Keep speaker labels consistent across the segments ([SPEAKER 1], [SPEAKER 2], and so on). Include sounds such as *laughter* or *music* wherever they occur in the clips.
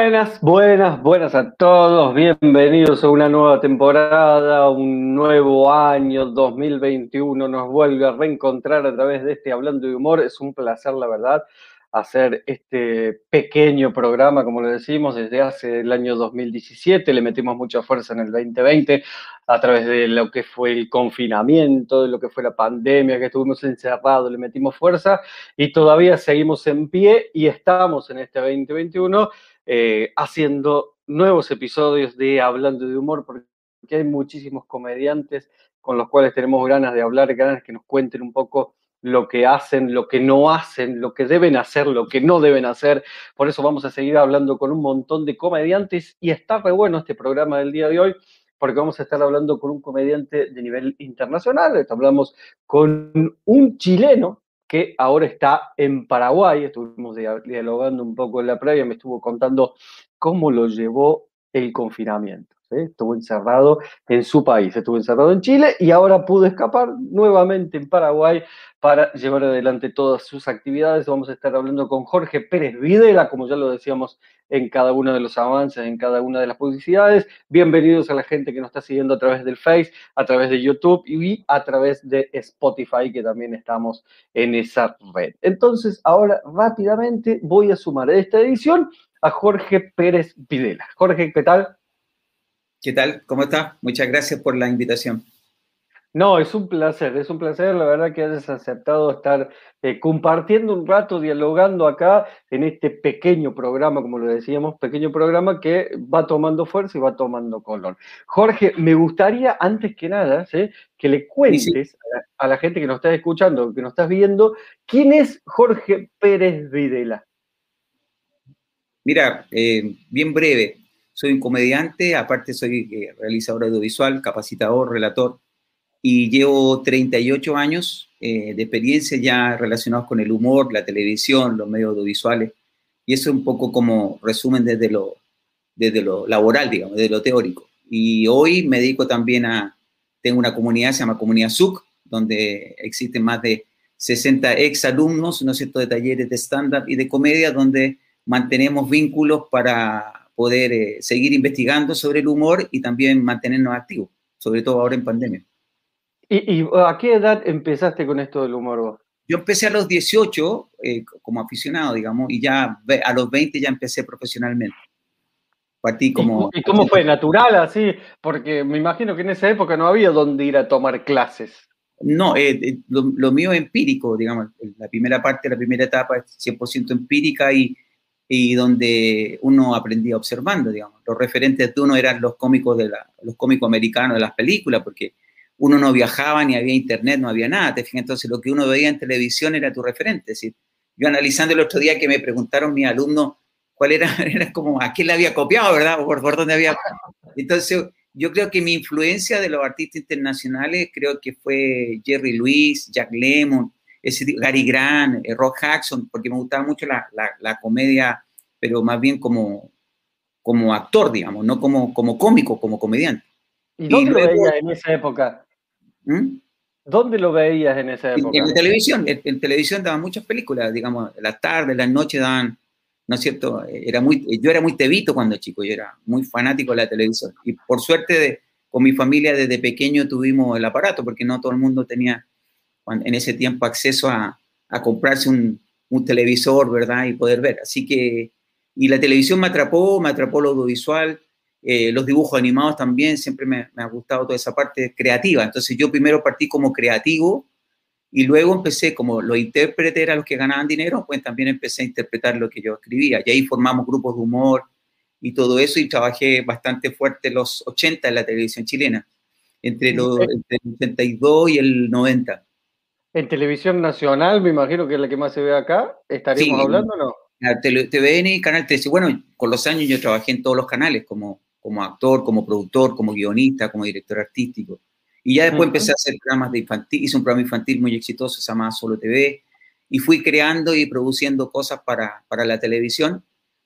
[SPEAKER 1] Buenas, buenas, buenas a todos. Bienvenidos a una nueva temporada, un nuevo año 2021. Nos vuelve a reencontrar a través de este Hablando de Humor. Es un placer, la verdad, hacer este pequeño programa, como lo decimos, desde hace el año 2017. Le metimos mucha fuerza en el 2020 a través de lo que fue el confinamiento, de lo que fue la pandemia, que estuvimos encerrados, le metimos fuerza y todavía seguimos en pie y estamos en este 2021 eh, haciendo nuevos episodios de Hablando de Humor, porque hay muchísimos comediantes con los cuales tenemos ganas de hablar, ganas que nos cuenten un poco lo que hacen, lo que no hacen, lo que deben hacer, lo que no deben hacer. Por eso vamos a seguir hablando con un montón de comediantes y está re bueno este programa del día de hoy porque vamos a estar hablando con un comediante de nivel internacional. Hablamos con un chileno que ahora está en Paraguay. Estuvimos dialogando un poco en la previa, me estuvo contando cómo lo llevó el confinamiento. Estuvo encerrado en su país, estuvo encerrado en Chile y ahora pudo escapar nuevamente en Paraguay para llevar adelante todas sus actividades. Vamos a estar hablando con Jorge Pérez Videla, como ya lo decíamos en cada uno de los avances, en cada una de las publicidades. Bienvenidos a la gente que nos está siguiendo a través del Face, a través de YouTube y a través de Spotify, que también estamos en esa red. Entonces, ahora rápidamente voy a sumar a esta edición a Jorge Pérez Videla. Jorge, ¿qué tal?
[SPEAKER 2] ¿Qué tal? ¿Cómo estás? Muchas gracias por la invitación.
[SPEAKER 1] No, es un placer, es un placer, la verdad que hayas aceptado estar eh, compartiendo un rato, dialogando acá en este pequeño programa, como lo decíamos, pequeño programa que va tomando fuerza y va tomando color. Jorge, me gustaría antes que nada que le cuentes A, la, gente que nos está escuchando, que nos estás viendo, ¿quién es Jorge Pérez Videla?
[SPEAKER 2] Mira, eh, bien breve, soy un comediante, aparte soy eh, realizador audiovisual, capacitador, relator y llevo 38 años eh, de experiencia ya relacionados con el humor, la televisión, los medios audiovisuales. Y eso es un poco como resumen desde lo, desde lo laboral, digamos, desde lo teórico. Y hoy me dedico también a, tengo una comunidad, se llama Comunidad SUC, donde existen más de 60 ex alumnos, ¿no es cierto?, de talleres de stand-up y de comedia, donde mantenemos vínculos para poder eh, seguir investigando sobre el humor y también mantenernos activos, sobre todo ahora en pandemia.
[SPEAKER 1] ¿Y, a qué edad empezaste con esto del humor vos?
[SPEAKER 2] Yo empecé a los 18 eh, como aficionado, digamos, y ya a los 20 ya empecé profesionalmente.
[SPEAKER 1] Partí como... ¿Y, cómo fue? ¿Natural así? Porque me imagino que en esa época no había dónde ir a tomar clases.
[SPEAKER 2] No, eh, eh, lo, mío es empírico, digamos. La primera parte, la primera etapa es 100% empírica y, y donde uno aprendía observando, digamos. Los referentes de uno eran los cómicos, de los cómicos americanos de las películas, porque uno no viajaba, ni había internet, no había nada. ¿te Entonces lo que uno veía en televisión era tu referente. Es yo analizando el otro día que me preguntaron mis alumnos cuál era, *laughs* era como a quién le había copiado, ¿verdad? por, por dónde había. Entonces yo creo que mi influencia de los artistas internacionales creo que fue Jerry Lewis, Jack Lemmon, Gary Grant, eh, Rock Jackson, porque me gustaba mucho la, la, comedia, pero más bien como, como actor, digamos, no como, como cómico, como comediante.
[SPEAKER 1] ¿Y dónde lo veía en esa época? ¿Mm? ¿Dónde lo veías en esa época?
[SPEAKER 2] En, televisión, en, televisión daban muchas películas, digamos, las tardes, las noches daban, ¿no es cierto? Era muy, yo era muy tebito cuando chico, yo era muy fanático de la televisión. Y por suerte, de, con mi familia desde pequeño tuvimos el aparato, porque no todo el mundo tenía en ese tiempo acceso a, a comprarse un, un, televisor, ¿verdad? Y poder ver. Así que, y la televisión me atrapó, me atrapó lo audiovisual, eh, los dibujos animados también, siempre me, ha gustado toda esa parte creativa. Entonces yo primero partí como creativo y luego empecé, como los intérpretes eran los que ganaban dinero, pues también empecé a interpretar lo que yo escribía. Y ahí formamos grupos de humor y todo eso y trabajé bastante fuerte los 80 en la televisión chilena, entre, los, entre el 82 y el 90.
[SPEAKER 1] En televisión nacional, me imagino que es la que más se ve acá, ¿estaríamos hablando o no?
[SPEAKER 2] TVN y Canal 13. Bueno, con los años yo trabajé en todos los canales, como como actor, como productor, como guionista, como director artístico. Y ya después empecé a hacer programas de infantil, hice un programa infantil muy exitoso, se llama Solo TV, y fui creando y produciendo cosas para, para la televisión,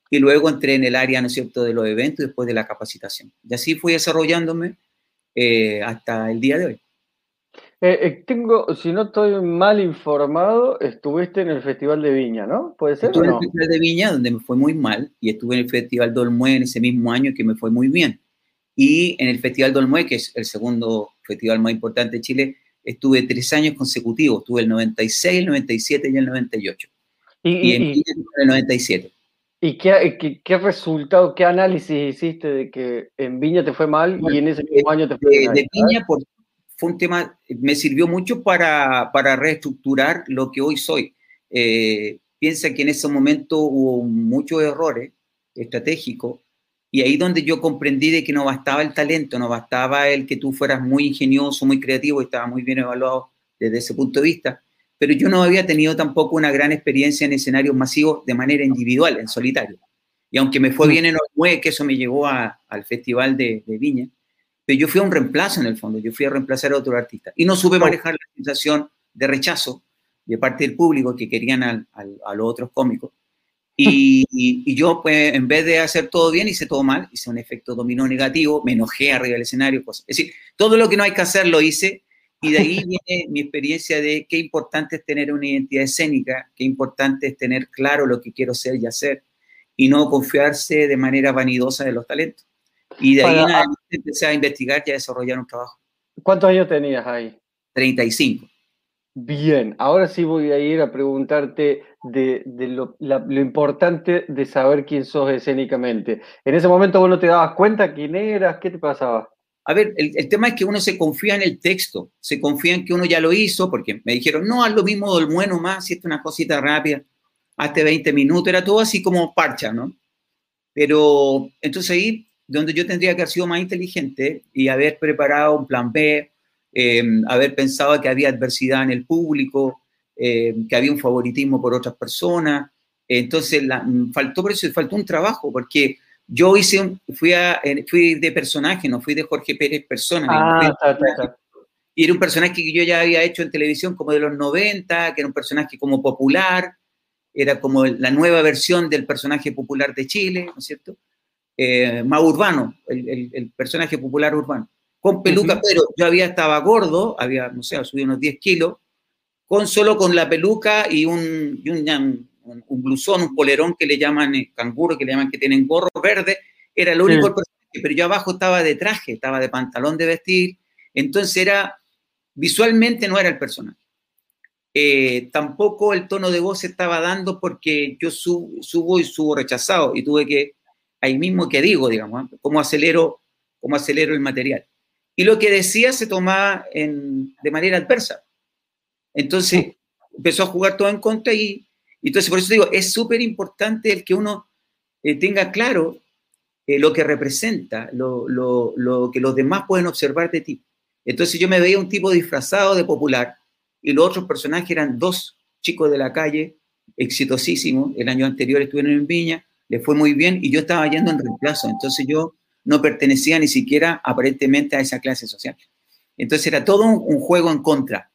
[SPEAKER 2] y luego entré en el área, ¿no es cierto?, de los eventos y después de la capacitación. Y así fui desarrollándome eh, hasta el día de hoy.
[SPEAKER 1] Eh, eh, tengo, si no estoy mal informado, estuviste en el Festival de Viña, ¿no? ¿Puede ser?
[SPEAKER 2] Estuve en el Festival de Viña, donde me fue muy mal, y estuve en el Festival Dolmue en ese mismo año que me fue muy bien. Y en el Festival Dolmue, que es el segundo festival más importante de Chile, estuve tres años consecutivos. Estuve el 96, el 97 y el 98. Y, en Viña el 97.
[SPEAKER 1] ¿Y qué, qué, resultado, qué análisis hiciste de que en Viña te fue mal y en ese mismo año te fue
[SPEAKER 2] mal? De Viña, por, fue un tema, me sirvió mucho para, para reestructurar lo que hoy soy. Eh, piensa que en ese momento hubo muchos errores estratégicos y ahí donde yo comprendí de que no bastaba el talento, no bastaba el que tú fueras muy ingenioso, muy creativo y estaba muy bien evaluado desde ese punto de vista, pero yo no había tenido tampoco una gran experiencia en escenarios masivos de manera individual, en solitario. Y aunque me fue mm. bien en Ormue, que eso me llevó al Festival de, de Viña, pero yo fui a un reemplazo en el fondo, yo fui a reemplazar a otro artista. Y no supe manejar la sensación de rechazo de parte del público que querían a los otros cómicos. *laughs* Y, yo, pues, en vez de hacer todo bien, hice todo mal, hice un efecto dominó negativo, me enojé arriba del escenario, cosas. Es decir, todo lo que no hay que hacer lo hice, y de ahí *laughs* viene mi experiencia de qué importante es tener una identidad escénica, qué importante es tener claro lo que quiero ser y hacer, y no confiarse de manera vanidosa de los talentos. Y de ahí empecé a investigar y a desarrollar un trabajo.
[SPEAKER 1] ¿Cuántos años tenías ahí?
[SPEAKER 2] 35.
[SPEAKER 1] Bien, ahora sí voy a ir a preguntarte de, lo, importante de saber quién sos escénicamente. En ese momento vos no te dabas cuenta quién eras, ¿qué te pasaba?
[SPEAKER 2] A ver, el, tema es que uno se confía en el texto, se confía en que uno ya lo hizo, porque me dijeron, no, haz lo mismo del bueno más, si es una cosita rápida, hazte 20 minutos, era todo así como parcha, ¿no? Pero entonces ahí donde yo tendría que haber sido más inteligente y haber preparado un plan B, em, haber pensado que había adversidad en el público, em, que había un favoritismo por otras personas. Entonces, la, faltó por eso, faltó un trabajo, porque yo hice, fui, a, fui de personaje, no fui de Jorge Pérez persona. Ah, y era un personaje que yo ya había hecho en televisión como de los 90, que era un personaje como popular, era como la nueva versión del personaje popular de Chile, ¿no es cierto? Eh, más urbano, el, personaje popular urbano, con peluca, pero yo había estaba gordo, había, no sé, subido unos 10 kilos, con solo con la peluca y un, un, un, blusón, un polerón que le llaman eh, canguro, que le llaman que tienen gorro verde, era el único personaje, pero yo abajo estaba de traje, estaba de pantalón de vestir, entonces era, visualmente no era el personaje. Eh, tampoco el tono de voz se estaba dando porque yo subo y subo rechazado y tuve que ahí mismo que digo, digamos, ¿eh? cómo acelero, cómo acelero el material. Y lo que decía se tomaba de manera adversa. Entonces empezó a jugar todo en contra y, entonces por eso digo, es súper importante el que uno eh, tenga claro eh, lo que representa, lo, lo, que los demás pueden observar de ti. Entonces yo me veía un tipo disfrazado de popular y los otros personajes eran dos chicos de la calle, exitosísimos, el año anterior estuvieron en Viña, le fue muy bien y yo estaba yendo en reemplazo, entonces yo no pertenecía ni siquiera aparentemente a esa clase social. Entonces era todo un, juego en contra.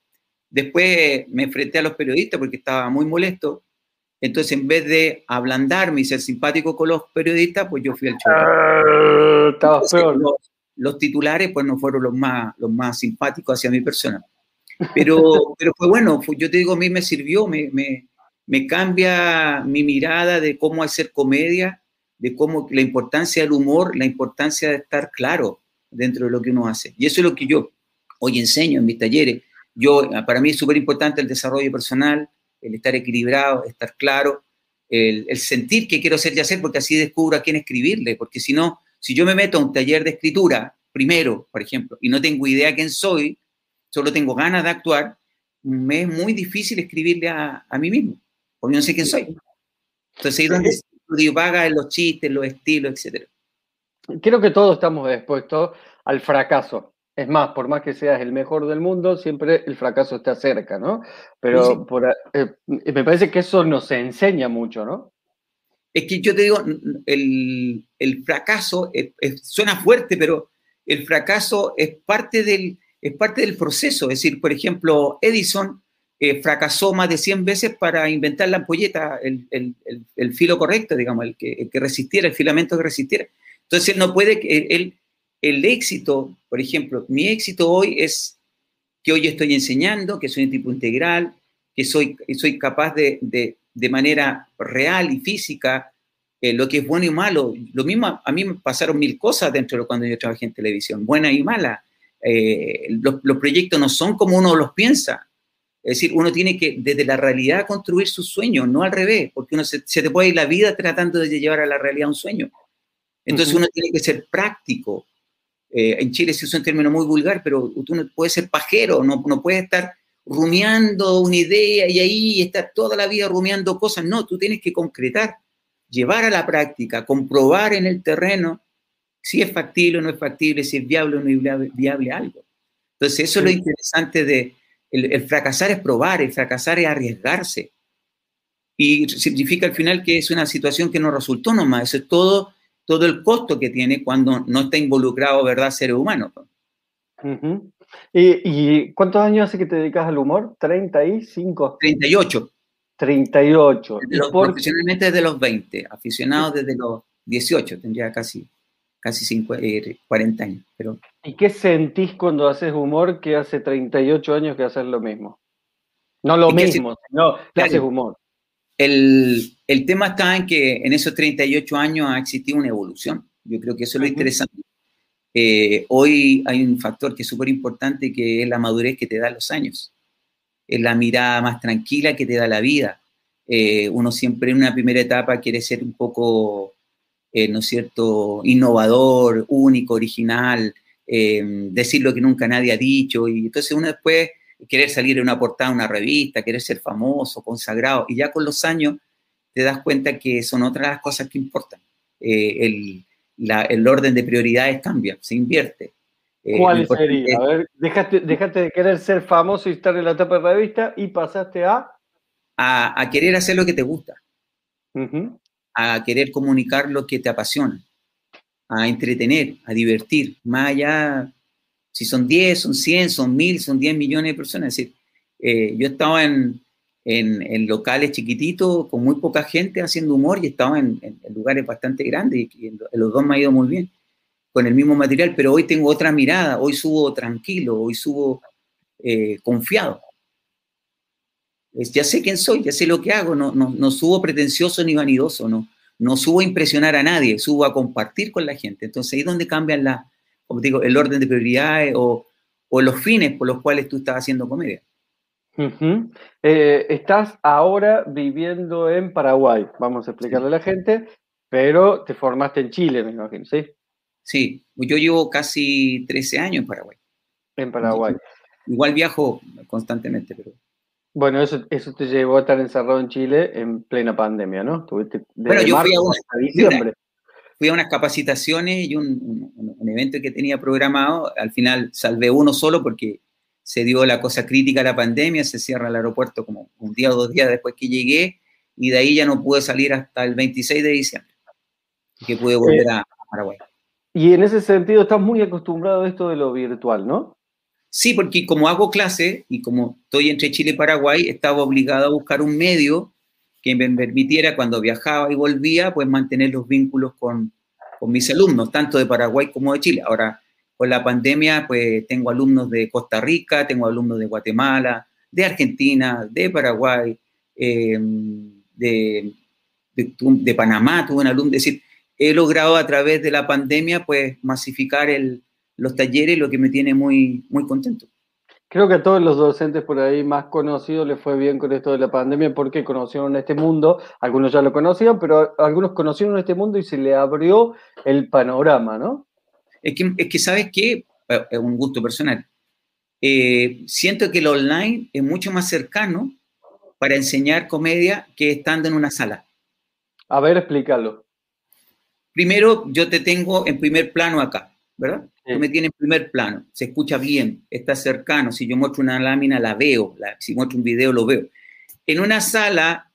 [SPEAKER 2] Después me enfrenté a los periodistas porque estaba muy molesto. Entonces, en vez de ablandarme y ser simpático con los periodistas, pues yo fui al show. Ah, estaba peor. Los, titulares, pues no fueron los más, los más simpáticos hacia mi persona. *laughs* Pero, pero fue bueno, yo te digo, a mí me sirvió, me, me cambia mi mirada de cómo hacer comedia, de cómo la importancia del humor, la importancia de estar claro dentro de lo que uno hace. Y eso es lo que yo hoy enseño en mis talleres. Yo, para mí es súper importante el desarrollo personal, el estar equilibrado, estar claro, el, sentir que quiero ser y hacer, porque así descubro a quién escribirle, porque si no, si yo me meto a un taller de escritura, primero, por ejemplo, y no tengo idea quién soy, solo tengo ganas de actuar, me es muy difícil escribirle a mí mismo porque no sé quién soy. Entonces ahí donde divaga en los chistes, los estilos, etc.
[SPEAKER 1] Creo que todos estamos expuestos al fracaso. Es más, por más que seas el mejor del mundo, siempre el fracaso está cerca, ¿no? Pero eh, me parece que eso nos enseña mucho, ¿no?
[SPEAKER 2] Es que yo te digo, el, el fracaso suena fuerte, pero el fracaso es parte, del, es parte del proceso. Es decir, por ejemplo, Edison eh, fracasó más de 100 veces para inventar la ampolleta, el, el, filo correcto, digamos, el que, resistiera, el filamento que resistiera. Entonces, él no puede, él, el éxito, por ejemplo, mi éxito hoy es que hoy estoy enseñando, que soy un tipo integral, que soy, soy capaz de, de, manera real y física eh, lo que es bueno y malo. Lo mismo, a mí me pasaron mil cosas dentro de cuando yo trabajé en televisión, buena y mala. Eh, los, los, proyectos no son como uno los piensa. Es decir, uno tiene que desde la realidad construir sus sueños, no al revés, porque uno se, te puede ir la vida tratando de llevar a la realidad un sueño. Entonces uno tiene que ser práctico. Eh, en Chile se usa un término muy vulgar, pero tú no puedes ser pajero, no, no puedes estar rumiando una idea y ahí estar toda la vida rumiando cosas. No, tú tienes que concretar, llevar a la práctica, comprobar en el terreno si es factible o no es factible, si es viable o no es viable algo. Entonces, eso es lo interesante de, el, fracasar es probar, el fracasar es arriesgarse. Y significa al final que es una situación que no resultó nomás. Eso es todo, todo el costo que tiene cuando no está involucrado, ¿verdad?, seres humanos.
[SPEAKER 1] ¿Y, cuántos años hace que te dedicas al humor? ¿35?
[SPEAKER 2] 38.
[SPEAKER 1] 38.
[SPEAKER 2] Profesionalmente desde los 20, aficionado desde los 18, tendría casi casi 40 eh, años. Pero...
[SPEAKER 1] ¿Y qué sentís cuando haces humor que hace 38 años que haces lo mismo? No lo mismo, sino que haces humor.
[SPEAKER 2] El, el, tema está en que en esos 38 años ha existido una evolución. Yo creo que eso es lo interesante. Eh, hoy hay un factor que es súper importante que es la madurez que te da los años. Es la mirada más tranquila que te da la vida. Eh, uno siempre en una primera etapa quiere ser un poco eh, ¿no es cierto?, innovador, único, original, eh, decir lo que nunca nadie ha dicho, y entonces uno después querer salir en una portada de una revista, querer ser famoso, consagrado, y ya con los años te das cuenta que son otras las cosas que importan. Eh, el, el, orden de prioridades cambia, se invierte.
[SPEAKER 1] ¿Cuál sería? A ver, dejaste, de querer ser famoso y estar en la tapa de revista y pasaste a...
[SPEAKER 2] A, querer hacer lo que te gusta a querer comunicar lo que te apasiona, a entretener, a divertir, más allá, si son 10, son 100, son 1000, son 10 millones de personas. Es decir, eh, yo estaba en, en, locales chiquititos con muy poca gente haciendo humor y estaba en, lugares bastante grandes y, los dos me ha ido muy bien con el mismo material, pero hoy tengo otra mirada, hoy subo tranquilo, hoy subo eh, confiado ya sé quién soy, ya sé lo que hago, no, no, no subo pretencioso ni vanidoso, no, no subo a impresionar a nadie, subo a compartir con la gente. Entonces ahí es donde cambian la, como digo, el orden de prioridades o, o, los fines por los cuales tú estás haciendo comedia.
[SPEAKER 1] Eh, estás ahora viviendo en Paraguay, vamos a explicarle a la gente, pero te formaste en Chile, me imagino, ¿sí?
[SPEAKER 2] Sí, yo llevo casi 13 años en Paraguay.
[SPEAKER 1] En Paraguay.
[SPEAKER 2] Igual viajo constantemente, pero...
[SPEAKER 1] Bueno, eso, eso te llevó a estar encerrado en Chile en plena pandemia, ¿no?
[SPEAKER 2] Tuviste bueno, yo fui a, una, fui a unas capacitaciones y un, un, evento que tenía programado. Al final salvé uno solo porque se dio la cosa crítica a la pandemia, se cierra el aeropuerto como un día o dos días después que llegué y de ahí ya no pude salir hasta el 26 de diciembre, que pude volver eh, a Paraguay.
[SPEAKER 1] Y en ese sentido estás muy acostumbrado a esto de lo virtual, ¿no?
[SPEAKER 2] Sí, porque como hago clase y como estoy entre Chile y Paraguay, estaba obligado a buscar un medio que me permitiera cuando viajaba y volvía, pues mantener los vínculos con, con mis alumnos, tanto de Paraguay como de Chile. Ahora, con la pandemia, pues tengo alumnos de Costa Rica, tengo alumnos de Guatemala, de Argentina, de Paraguay, em, de, de, Panamá, tuve un alumno, es decir, he logrado a través de la pandemia, pues masificar el, los talleres, lo que me tiene muy, muy contento.
[SPEAKER 1] Creo que a todos los docentes por ahí más conocidos les fue bien con esto de la pandemia porque conocieron este mundo, algunos ya lo conocían, pero algunos conocieron este mundo y se le abrió el panorama, ¿no?
[SPEAKER 2] Es que, es que ¿sabes qué? Eh, es un gusto personal. Eh, siento que el online es mucho más cercano para enseñar comedia que estando en una sala.
[SPEAKER 1] A ver, explícalo.
[SPEAKER 2] Primero, yo te tengo en primer plano acá, ¿verdad? Me tiene en primer plano, se escucha bien, está cercano. Si yo muestro una lámina, la veo. si muestro un video, lo veo. En una sala,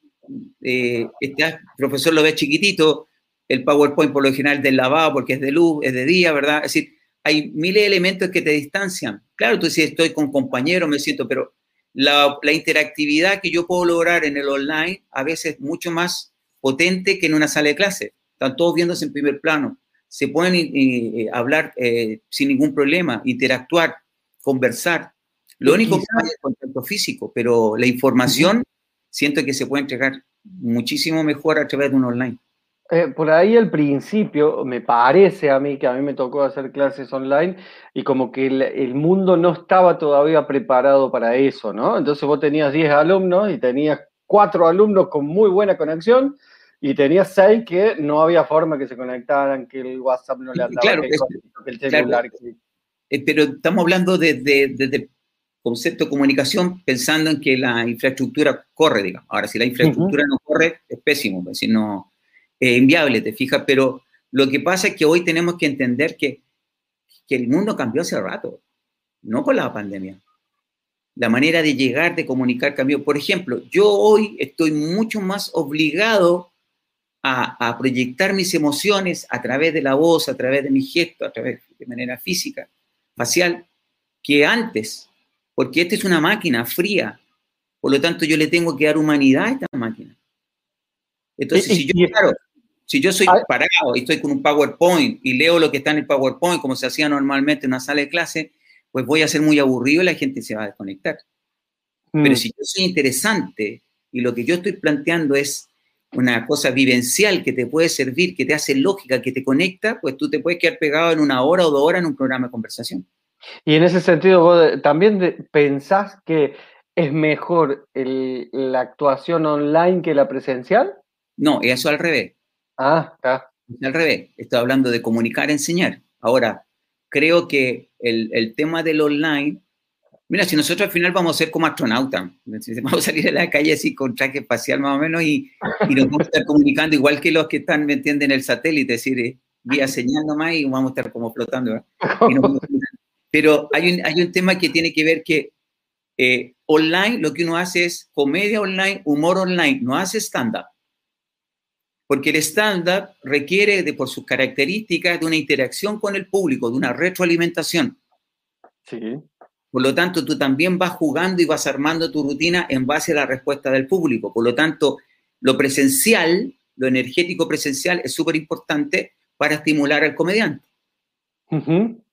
[SPEAKER 2] eh, este, el profesor lo ve chiquitito, el PowerPoint por lo general del lavado porque es de luz, es de día, ¿verdad? Es decir, hay miles de elementos que te distancian. Claro, tú si estoy con compañeros, me siento, pero la, la, interactividad que yo puedo lograr en el online a veces es mucho más potente que en una sala de clase. Están todos viéndose en primer plano se pueden eh, eh, hablar eh, sin ningún problema, interactuar, conversar. Lo único que hay es el contacto físico, pero la información siento que se puede entregar muchísimo mejor a través de un online.
[SPEAKER 1] Eh, por ahí al principio, me parece a mí que a mí me tocó hacer clases online y como que el, mundo no estaba todavía preparado para eso, ¿no? Entonces vos tenías 10 alumnos y tenías 4 alumnos con muy buena conexión y tenías 6 que no había forma que se conectaran, que el WhatsApp no le andaba,
[SPEAKER 2] claro, que, el celular. Eh, pero estamos hablando desde de, concepto de comunicación pensando en que la infraestructura corre, digamos. Ahora, si la infraestructura no corre, es pésimo, es decir, no inviable, te fijas, pero lo que pasa es que hoy tenemos que entender que, que el mundo cambió hace rato, no con la pandemia. La manera de llegar, de comunicar cambió. Por ejemplo, yo hoy estoy mucho más obligado a, a, proyectar mis emociones a través de la voz, a través de mi gesto, a través de manera física, facial, que antes, porque esta es una máquina fría, por lo tanto yo le tengo que dar humanidad a esta máquina. Entonces, si yo, claro, si yo soy parado y estoy con un PowerPoint y leo lo que está en el PowerPoint, como se hacía normalmente en una sala de clase, pues voy a ser muy aburrido y la gente se va a desconectar. Pero mm. si yo soy interesante y lo que yo estoy planteando es una cosa vivencial que te puede servir, que te hace lógica, que te conecta, pues tú te puedes quedar pegado en una hora o dos horas en un programa de conversación.
[SPEAKER 1] Y en ese sentido, vos también pensás que es mejor la actuación online que la presencial?
[SPEAKER 2] No, eso al revés.
[SPEAKER 1] Ah, está.
[SPEAKER 2] Al revés, estoy hablando de comunicar, enseñar. Ahora, creo que el, tema del online, mira, si nosotros al final vamos a ser como astronautas, *laughs* vamos a salir a la calle así con traje espacial más o menos y, nos vamos a estar comunicando igual que los que están, ¿me entienden?, en el satélite, es decir, eh, vía señal nomás y vamos a estar como flotando. Pero hay un, hay un tema que tiene que ver que eh, online lo que uno hace es comedia online, humor online, no hace stand-up. Porque el stand-up requiere, de, por sus características, de una interacción con el público, de una retroalimentación.
[SPEAKER 1] Sí.
[SPEAKER 2] Por lo tanto, tú también vas jugando y vas armando tu rutina en base a la respuesta del público. Por lo tanto, lo presencial, lo energético presencial es súper importante para estimular al comediante.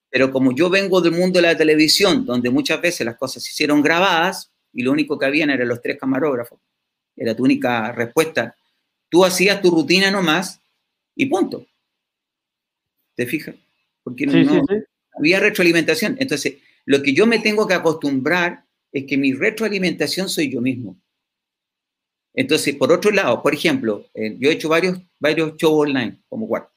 [SPEAKER 2] Pero como yo vengo del mundo de la televisión, donde muchas veces las cosas se hicieron grabadas y lo único que habían eran los tres camarógrafos, era tu única respuesta Tú hacías tu rutina nomás y punto. ¿Te fijas? Porque no, había retroalimentación. Entonces, lo que yo me tengo que acostumbrar es que mi retroalimentación soy yo mismo. Entonces, por otro lado, por ejemplo, eh, yo he hecho varios, varios shows online, como cuarto.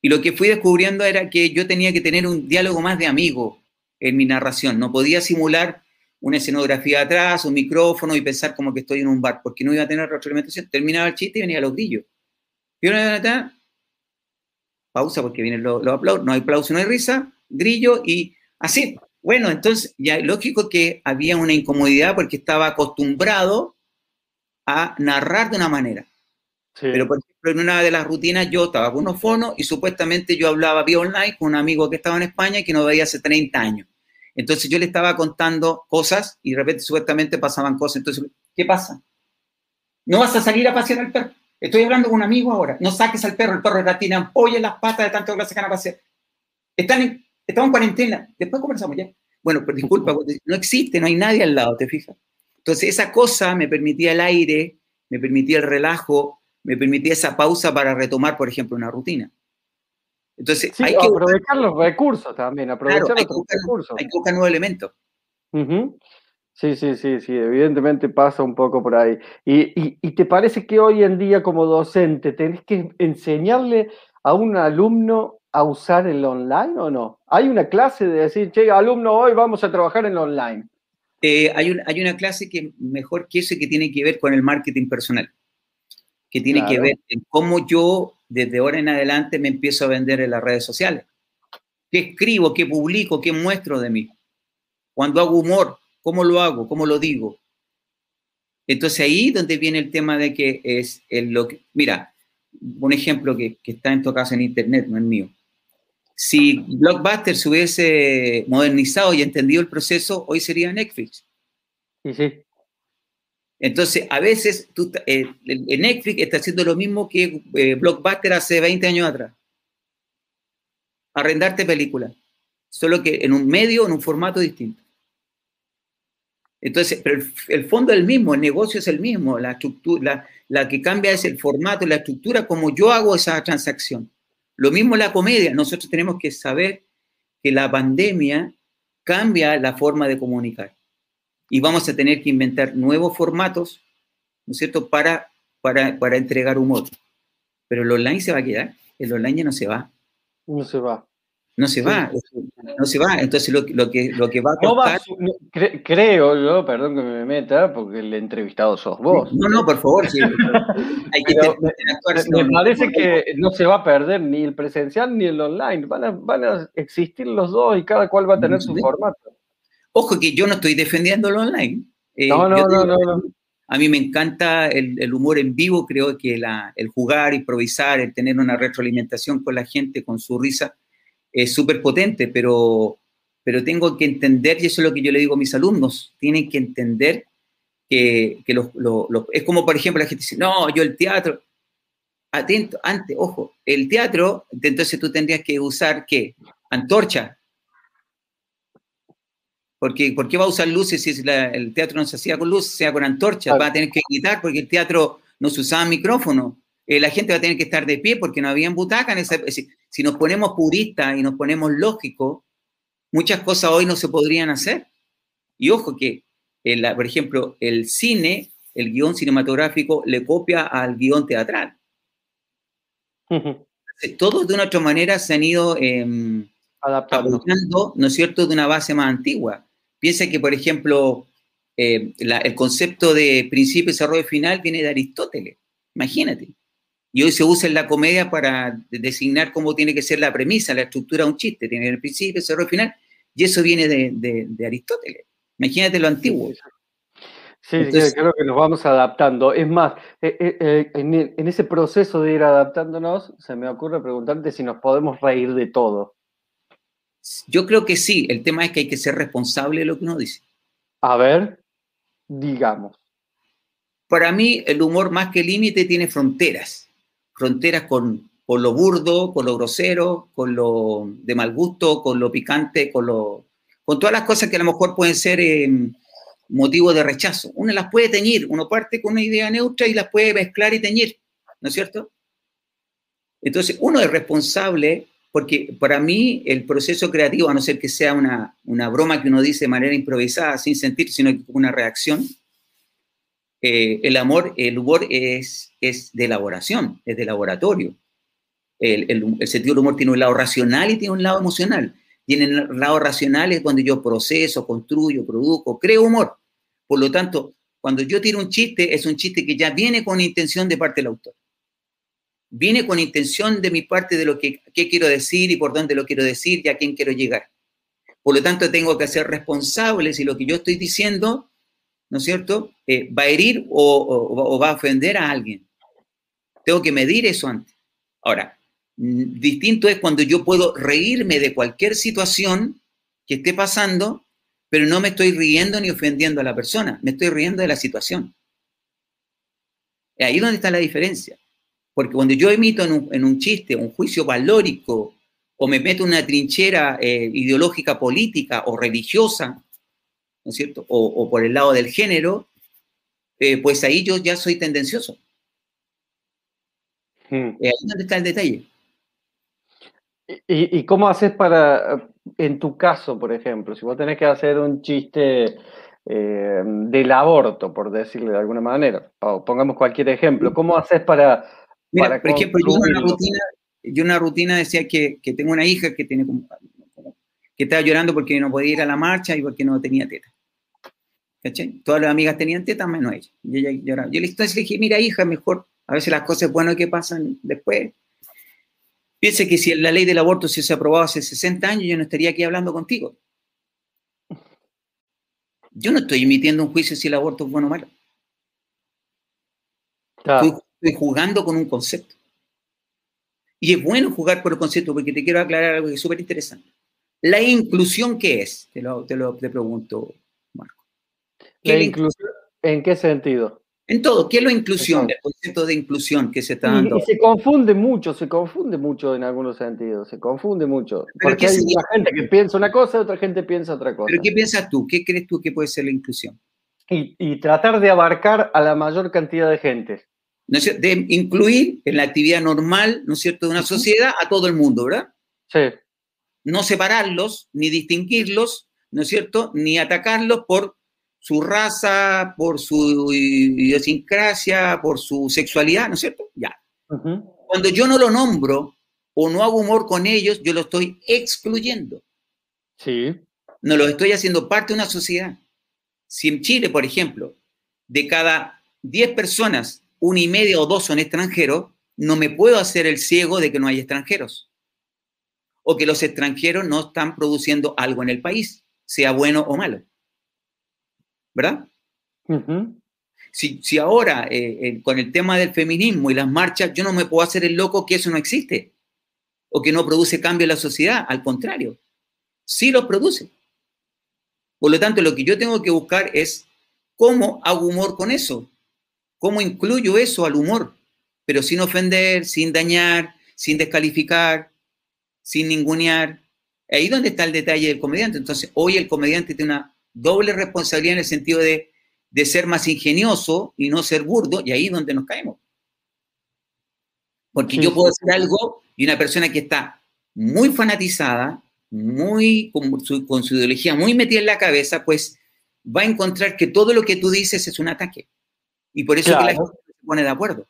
[SPEAKER 2] Y lo que fui descubriendo era que yo tenía que tener un diálogo más de amigo en mi narración. No podía simular una escenografía atrás, un micrófono y pensar como que estoy en un bar, porque no iba a tener retroalimentación. Terminaba el chiste y venía los grillos. Y una pausa porque vienen los, aplausos, no hay aplauso, no hay risa, grillo y así. Bueno, entonces ya lógico que había una incomodidad porque estaba acostumbrado a narrar de una manera. Pero por ejemplo, en una de las rutinas yo estaba con unos fonos y supuestamente yo hablaba vía online con un amigo que estaba en España y que no veía hace 30 años. Entonces yo le estaba contando cosas y de repente supuestamente pasaban cosas. Entonces, ¿qué pasa? No vas a salir a pasear al perro. Estoy hablando con un amigo ahora. No saques al perro, el perro ampollas en las patas de tanto que lo sacan a pasear. Están en, estamos en cuarentena. Después conversamos ya. Bueno, pero disculpa, no existe, no hay nadie al lado, ¿te fijas? Entonces esa cosa me permitía el aire, me permitía el relajo, me permitía esa pausa para retomar, por ejemplo, una rutina. Entonces,
[SPEAKER 1] hay que aprovechar los recursos también, aprovechar los recursos.
[SPEAKER 2] Hay que buscar nuevos elementos.
[SPEAKER 1] Sí, sí, sí, sí, evidentemente pasa un poco por ahí. Y, y, te parece que hoy en día como docente tenés que enseñarle a un alumno a usar el online o no? ¿Hay una clase de decir, che, alumno, hoy vamos a trabajar en online?
[SPEAKER 2] Eh, hay, hay, una clase que mejor que eso que tiene que ver con el marketing personal, que tiene que ver en cómo yo desde ahora en adelante me empiezo a vender en las redes sociales. ¿Qué escribo? ¿Qué publico? ¿Qué muestro de mí? Cuando hago humor, ¿cómo lo hago? ¿Cómo lo digo? Entonces ahí donde viene el tema de que es lo que... Mira, un ejemplo que, está en tu caso en internet, no es mío. Si Blockbuster se hubiese modernizado y entendido el proceso, hoy sería Netflix.
[SPEAKER 1] Sí, sí.
[SPEAKER 2] Entonces, a veces tú, eh, Netflix está haciendo lo mismo que eh, Blockbuster hace 20 años atrás. Arrendarte películas, solo que en un medio, en un formato distinto. Entonces, pero el, fondo es el mismo, el negocio es el mismo, la estructura, la, que cambia es el formato, la estructura, como yo hago esa transacción. Lo mismo la comedia, nosotros tenemos que saber que la pandemia cambia la forma de comunicar y vamos a tener que inventar nuevos formatos, ¿no es cierto?, para, para, para entregar humor. Pero el online se va a quedar, el online ya no se va.
[SPEAKER 1] No se va.
[SPEAKER 2] No se va, no se va. Entonces lo, que, lo que va a
[SPEAKER 1] costar... creo yo, perdón que me meta, porque el entrevistado sos vos.
[SPEAKER 2] No, no, por favor. *laughs*
[SPEAKER 1] Hay que me, parece que no se va a perder ni el presencial ni el online. Van a, van a existir los dos y cada cual va a tener su formato.
[SPEAKER 2] Ojo que yo no estoy defendiendo el online.
[SPEAKER 1] Eh, no, no, no, no,
[SPEAKER 2] A mí me encanta el, humor en vivo, creo que la, el jugar, improvisar, el tener una retroalimentación con la gente, con su risa, es súper potente, pero, pero tengo que entender, y eso es lo que yo le digo a mis alumnos, tienen que entender que, que los, es como, por ejemplo, la gente dice, no, yo el teatro, atento, antes, ojo, el teatro, entonces tú tendrías que usar, ¿qué? Antorcha. Porque, ¿Por qué va a usar luces si el teatro no se hacía con luces, sea con antorcha? Va a tener que gritar porque el teatro no se usaba micrófono. Eh, la gente va a tener que estar de pie porque no había butacas. En esa, si nos ponemos puristas y nos ponemos lógicos, muchas cosas hoy no se podrían hacer. Y ojo que, por ejemplo, el cine, el guion cinematográfico, le copia al guion teatral. Todos de una otra manera se han ido eh, adaptando, ¿no es cierto?, de una base más antigua. Piensa que, por ejemplo, eh, el concepto de principio, y desarrollo final viene de Aristóteles. Imagínate. Y hoy se usa en la comedia para designar cómo tiene que ser la premisa, la estructura de un chiste. Tiene el principio, el cerro final. Y eso viene de, Aristóteles. Imagínate lo antiguo.
[SPEAKER 1] Sí, creo que nos vamos adaptando. Es más, eh, eh, eh, en, ese proceso de ir adaptándonos, se me ocurre preguntarte si nos podemos reír de todo.
[SPEAKER 2] Yo creo que sí. El tema es que hay que ser responsable de lo que uno dice.
[SPEAKER 1] A ver, digamos.
[SPEAKER 2] Para mí, el humor más que límite tiene fronteras fronteras con, lo burdo, con lo grosero, con lo de mal gusto, con lo picante, con, lo, con todas las cosas que a lo mejor pueden ser eh, motivo de rechazo. Uno las puede teñir, uno parte con una idea neutra y las puede mezclar y teñir, ¿no es cierto? Entonces, uno es responsable porque para mí el proceso creativo, a no ser que sea una, una broma que uno dice de manera improvisada, sin sentir, sino una reacción, eh, el amor, el humor es, es de elaboración, es de laboratorio. El, el, sentido del humor tiene un lado racional y tiene un lado emocional. En el lado racional es cuando yo proceso, construyo, produzco, creo humor. Por lo tanto, cuando yo tiro un chiste, es un chiste que ya viene con intención de parte del autor. Viene con intención de mi parte de lo que qué quiero decir y por dónde lo quiero decir y a quién quiero llegar. Por lo tanto, tengo que ser responsable si lo que yo estoy diciendo ¿no es cierto?, eh, va a herir o, va a ofender a alguien. Tengo que medir eso antes. Ahora, distinto es cuando yo puedo reírme de cualquier situación que esté pasando, pero no me estoy riendo ni ofendiendo a la persona, me estoy riendo de la situación. Ahí donde está la diferencia. Porque cuando yo emito en un, chiste un juicio valórico o me meto en una trinchera eh, ideológica, política o religiosa, ¿no es cierto? O, por el lado del género, eh, pues ahí yo ya soy tendencioso. Hmm. Eh, ahí es donde está el detalle.
[SPEAKER 1] ¿Y, cómo haces para, en tu caso, por ejemplo, si vos tenés que hacer un chiste eh, del aborto, por decirle de alguna manera, o pongamos cualquier ejemplo, ¿cómo haces para...
[SPEAKER 2] Mira, por ejemplo, yo una, rutina, yo una rutina decía que, que tengo una hija que tiene que estaba llorando porque no podía ir a la marcha y porque no tenía teta. ¿Cachai? Todas las amigas tenían teta menos ella. Y ella lloraba. Yo le dije, mira hija, mejor, a veces las cosas buenas que pasan después. Piense que si la ley del aborto se hubiese aprobado hace 60 años, yo no estaría aquí hablando contigo. Yo no estoy emitiendo un juicio si el aborto es bueno o malo. Estoy, jugando con un concepto. Y es bueno jugar por el concepto porque te quiero aclarar algo que es súper interesante. La inclusión, ¿qué es? Te lo, te lo te pregunto,
[SPEAKER 1] ¿La inclusión en qué sentido?
[SPEAKER 2] En todo, ¿qué es la inclusión? El concepto de inclusión que se está dando.
[SPEAKER 1] Y, se confunde mucho, se confunde mucho en algunos sentidos, se confunde mucho. porque hay una gente que piensa una cosa y otra gente piensa otra cosa.
[SPEAKER 2] ¿Pero qué piensas tú? ¿Qué crees tú que puede ser la inclusión?
[SPEAKER 1] Y, tratar de abarcar a la mayor cantidad de gente.
[SPEAKER 2] De incluir en la actividad normal, ¿no es cierto?, de una sociedad a todo el mundo, ¿verdad?
[SPEAKER 1] Sí.
[SPEAKER 2] No separarlos, ni distinguirlos, ¿no es cierto?, ni atacarlos por su raza, por su idiosincrasia, por su sexualidad, ¿no es cierto? Ya. Cuando yo no lo nombro o no hago humor con ellos, yo lo estoy excluyendo.
[SPEAKER 1] Sí.
[SPEAKER 2] No lo estoy haciendo parte de una sociedad. Si en Chile, por ejemplo, de cada 10 personas, una y media o dos son extranjeros, no me puedo hacer el ciego de que no hay extranjeros. O que los extranjeros no están produciendo algo en el país, sea bueno o malo. ¿Verdad? si, ahora, eh, eh, con el tema del feminismo y las marchas, yo no me puedo hacer el loco que eso no existe o que no produce cambio en la sociedad, al contrario, sí lo produce. Por lo tanto, lo que yo tengo que buscar es cómo hago humor con eso, cómo incluyo eso al humor, pero sin ofender, sin dañar, sin descalificar, sin ningunear. Ahí donde está el detalle del comediante. Entonces, hoy el comediante tiene una doble responsabilidad en el sentido de, ser más ingenioso y no ser burdo, y ahí es donde nos caemos. Porque yo puedo hacer algo y una persona que está muy fanatizada, muy con su, ideología muy metida en la cabeza, pues va a encontrar que todo lo que tú dices es un ataque. Y por eso que la gente se pone de acuerdo.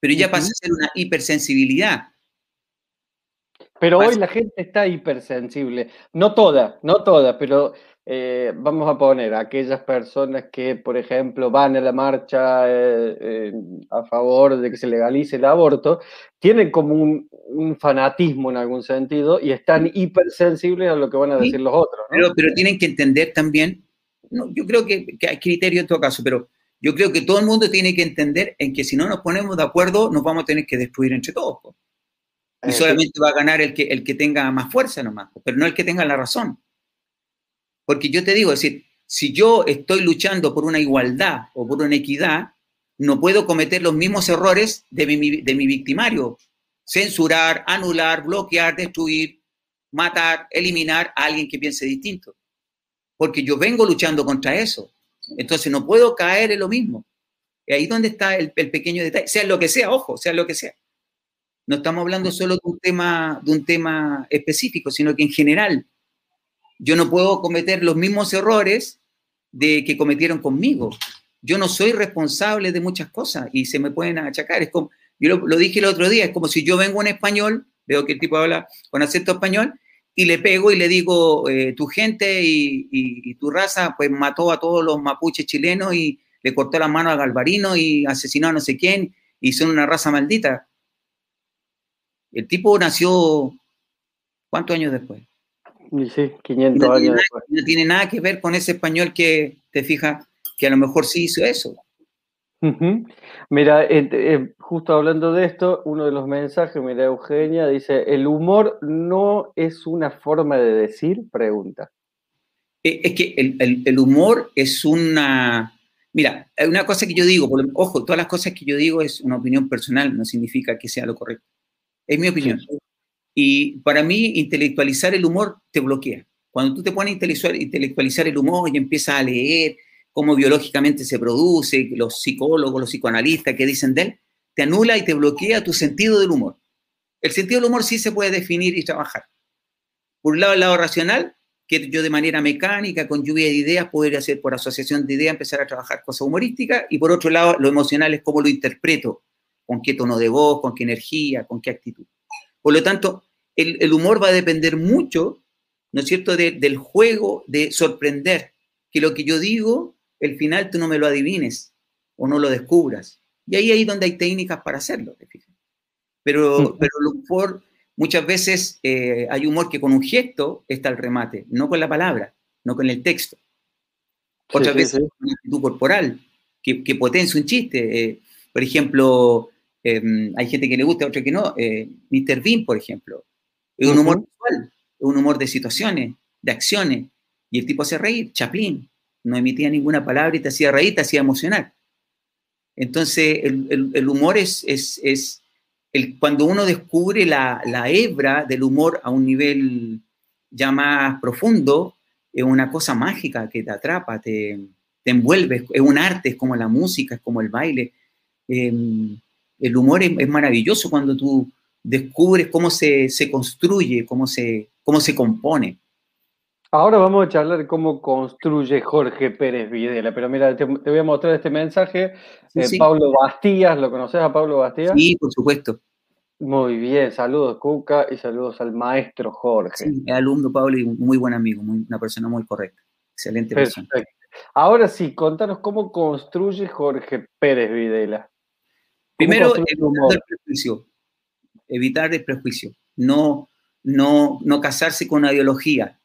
[SPEAKER 2] Pero ya pasa a ser una hipersensibilidad.
[SPEAKER 1] Pero hoy la gente está hipersensible. No toda, no toda, pero eh, vamos a poner aquellas personas que, por ejemplo, van a la marcha eh, a favor de que se legalice el aborto, tienen como un, fanatismo en algún sentido y están hipersensibles a lo que van a decir los otros.
[SPEAKER 2] Pero, pero, tienen que entender también, no, yo creo que, hay criterio en todo caso, pero yo creo que todo el mundo tiene que entender en que si no nos ponemos de acuerdo, nos vamos a tener que destruir entre todos. Y eh, solamente va a ganar el que, el que tenga más fuerza nomás, pero no el que tenga la razón. Porque yo te digo, es decir, si yo estoy luchando por una igualdad o por una equidad, no puedo cometer los mismos errores de mi, de mi victimario. Censurar, anular, bloquear, destruir, matar, eliminar a alguien que piense distinto. Porque yo vengo luchando contra eso. Entonces no puedo caer en lo mismo. Y ahí donde está el, el, pequeño detalle, sea lo que sea, ojo, sea lo que sea. No estamos hablando solo de un tema, de un tema específico, sino que en general yo no puedo cometer los mismos errores de que cometieron conmigo. Yo no soy responsable de muchas cosas y se me pueden achacar. Es como, yo lo, dije el otro día, es como si yo vengo en español, veo que el tipo habla con acento español, y le pego y le digo, eh, tu gente y, tu raza, pues mató a todos los mapuches chilenos y le cortó la mano a Galvarino y asesinó a no sé quién y son una raza maldita. El tipo nació, ¿cuántos años después?
[SPEAKER 1] Sí, 500 años
[SPEAKER 2] No tiene nada que ver con ese español que te fijas que a lo mejor sí hizo eso.
[SPEAKER 1] Mira, eh, eh, justo hablando de esto, uno de los mensajes, mira, Eugenia dice, ¿el humor no es una forma de decir? Pregunta.
[SPEAKER 2] Eh, es que el, humor es una... Mira, una cosa que yo digo, ojo, todas las cosas que yo digo es una opinión personal, no significa que sea lo correcto. Es mi opinión. Y para mí, intelectualizar el humor te bloquea. Cuando tú te pones a intelectualizar el humor y empiezas a leer cómo biológicamente se produce, los psicólogos, los psicoanalistas que dicen de él, te anula y te bloquea tu sentido del humor. El sentido del humor sí se puede definir y trabajar. Por un lado, el lado racional, que yo de manera mecánica, con lluvia de ideas, podría hacer por asociación de ideas, empezar a trabajar cosas humorísticas. Y por otro lado, lo emocional es cómo lo interpreto, con qué tono de voz, con qué energía, con qué actitud. Por lo tanto, el, humor va a depender mucho, ¿no es cierto?, del juego de sorprender, que lo que yo digo, el final tú no me lo adivines o no lo descubras. Y ahí ahí donde hay técnicas para hacerlo, Pero, pero el humor, muchas veces eh, hay humor que con un gesto está el remate, no con la palabra, no con el texto. Otras veces con una actitud corporal, que, que potencia un chiste. Eh, por ejemplo, em, hay gente que le gusta, otra que no. Eh, Mr. Bean, por ejemplo, es un humor visual, es un humor de situaciones, de acciones. Y el tipo hace reír, Chaplin. No emitía ninguna palabra y te hacía reír, te hacía emocionar. Entonces, el, humor es, es, el, cuando uno descubre la, hebra del humor a un nivel ya más profundo, es una cosa mágica que te atrapa, te, te envuelve, es un arte, es como la música, es como el baile. Em, el humor es, maravilloso cuando tú descubres cómo se, se construye, cómo se, cómo se compone.
[SPEAKER 1] Ahora vamos a charlar cómo construye Jorge Pérez Videla, pero mira, te, voy a mostrar este mensaje. de Pablo Bastías, ¿lo conoces a Pablo Bastías?
[SPEAKER 2] Sí, por supuesto.
[SPEAKER 1] Muy bien, saludos Cuca y saludos al maestro Jorge. Sí,
[SPEAKER 2] alumno Pablo y muy buen amigo, una persona muy correcta, excelente persona.
[SPEAKER 1] Ahora sí, contanos cómo construye Jorge Pérez Videla.
[SPEAKER 2] Primero, el prejuicio, evitar el prejuicio, no, no, no casarse con una ideología,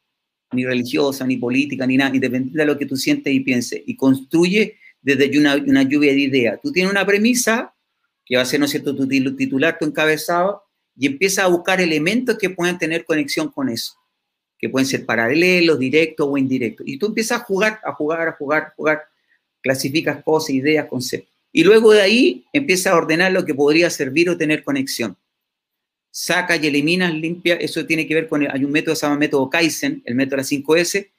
[SPEAKER 2] ni religiosa, ni política, ni nada, independiente de lo que tú sientes y pienses, y construye desde una, una lluvia de ideas. Tú tienes una premisa, que va a ser, ¿no es cierto?, tu titular, tu encabezado, y empieza a buscar elementos que puedan tener conexión con eso, que pueden ser paralelos, directos o indirectos. Y tú empiezas a jugar, a jugar, a jugar, a jugar, clasificas cosas, ideas, conceptos. Y luego de ahí empiezas a ordenar lo que podría servir o tener conexión saca y eliminas, limpia, eso tiene que ver con, hay un método que se llama método Kaizen, el método de la 5S,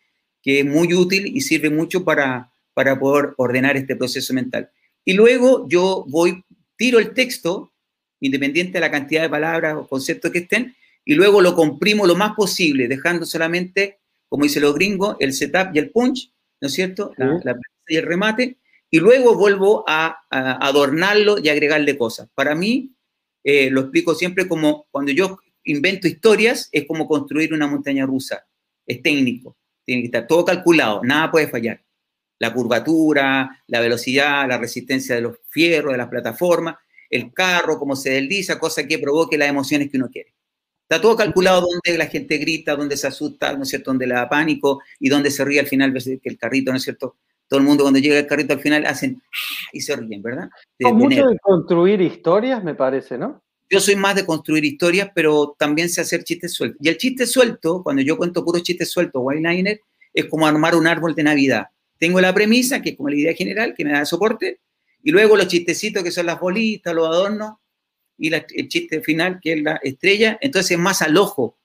[SPEAKER 2] que es muy útil y sirve mucho para, para poder ordenar este proceso mental. Y luego yo voy, tiro el texto, independiente de la cantidad de palabras o conceptos que estén, y luego lo comprimo lo más posible, dejando solamente, como dicen los gringos, el setup y el punch, ¿no es cierto? La, y el remate, y luego vuelvo a, a adornarlo y agregarle cosas. Para mí, eh, lo explico siempre como cuando yo invento historias, es como construir una montaña rusa. Es técnico, tiene que estar todo calculado, nada puede fallar. La curvatura, la velocidad, la resistencia de los fierros, de las plataformas, el carro, cómo se desliza, cosa que provoque las emociones que uno quiere. Está todo calculado donde la gente grita, donde se asusta, ¿no es cierto?, donde le da pánico y donde se ríe al final, que el carrito, ¿no es cierto? Todo el mundo cuando llega el carrito al final hacen y se ríen, ¿verdad?
[SPEAKER 1] De, mucho de construir historias, me parece, ¿no?
[SPEAKER 2] Yo soy más de construir historias, pero también sé hacer chistes sueltos. Y el chiste suelto, cuando yo cuento puros chistes sueltos, liner, es como armar un árbol de Navidad. Tengo la premisa, que es como la idea general, que me da soporte, y luego los chistecitos, que son las bolitas, los adornos, y el chiste final, que es la estrella. Entonces es más al ojo.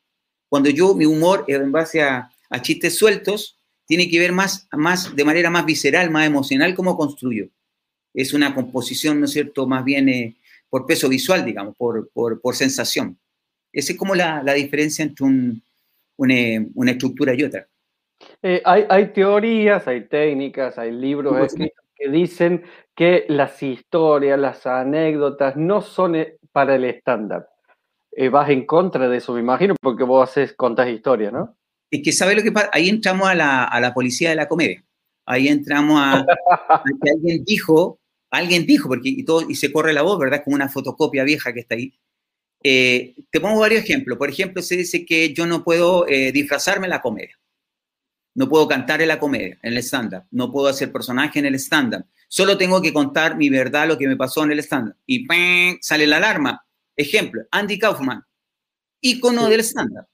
[SPEAKER 2] Cuando yo, mi humor, en base a, a chistes sueltos, tiene que ver más, más, de manera más visceral, más emocional, cómo construyo. Es una composición, ¿no es cierto?, más bien eh, por peso visual, digamos, por, por, por sensación. Esa es como la, la diferencia entre un, una, una, estructura y otra.
[SPEAKER 1] Eh, hay, hay, teorías, hay técnicas, hay libros escritos que dicen que las historias, las anécdotas no son eh, para el estándar. vas en contra de eso, me imagino, porque vos haces, contás historias, ¿no?
[SPEAKER 2] Es que sabe lo que pasa, ahí entramos a la, a la policía de la comedia. Ahí entramos a, que alguien dijo, alguien dijo, porque y, todo, y se corre la voz, ¿verdad? Como una fotocopia vieja que está ahí. Eh, te pongo varios ejemplos. Por ejemplo, se dice que yo no puedo eh, disfrazarme en la comedia. No puedo cantar en la comedia, en el stand-up. No puedo hacer personaje en el stand-up. Solo tengo que contar mi verdad, lo que me pasó en el stand-up. Y sale la alarma. Ejemplo, Andy Kaufman, ícono del stand-up.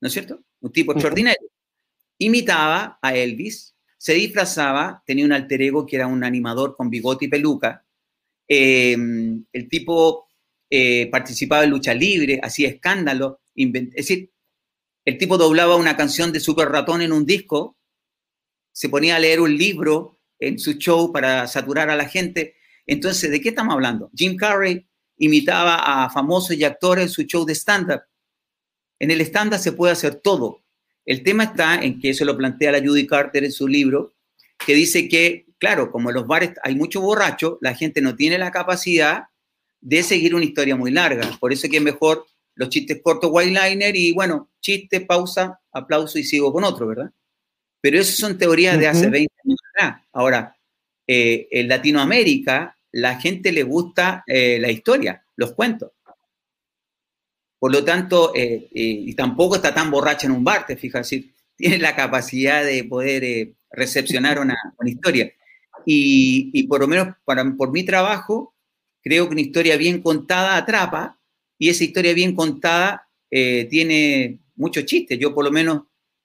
[SPEAKER 2] ¿No es cierto? Un tipo extraordinario. Imitaba a Elvis, se disfrazaba, tenía un alter ego que era un animador con bigote y peluca. Em, el tipo eh, participaba en lucha libre, hacía escándalo. Es decir, el tipo doblaba una canción de Super Ratón en un disco, se ponía a leer un libro en su show para saturar a la gente. Entonces, ¿de qué estamos hablando? Jim Carrey imitaba a famosos y actores en su show de stand-up. En el estándar se puede hacer todo. El tema está en que eso lo plantea la Judy Carter en su libro, que dice que, claro, como en los bares hay mucho borracho, la gente no tiene la capacidad de seguir una historia muy larga. Por eso es que es mejor los chistes cortos, white liner y bueno, chiste, pausa, aplauso y sigo con otro, ¿verdad? Pero esas son teorías de hace 20 años atrás. Ahora, eh, en Latinoamérica, la gente le gusta eh, la historia, los cuentos. Por lo tanto, eh, eh, y tampoco está tan borracha en un bar, te fijas, *laughs* tiene la capacidad de poder eh, recepcionar una, historia. Y, por lo menos para, por mi trabajo, creo que una historia bien contada atrapa y esa historia bien contada tiene mucho chiste. Yo por lo menos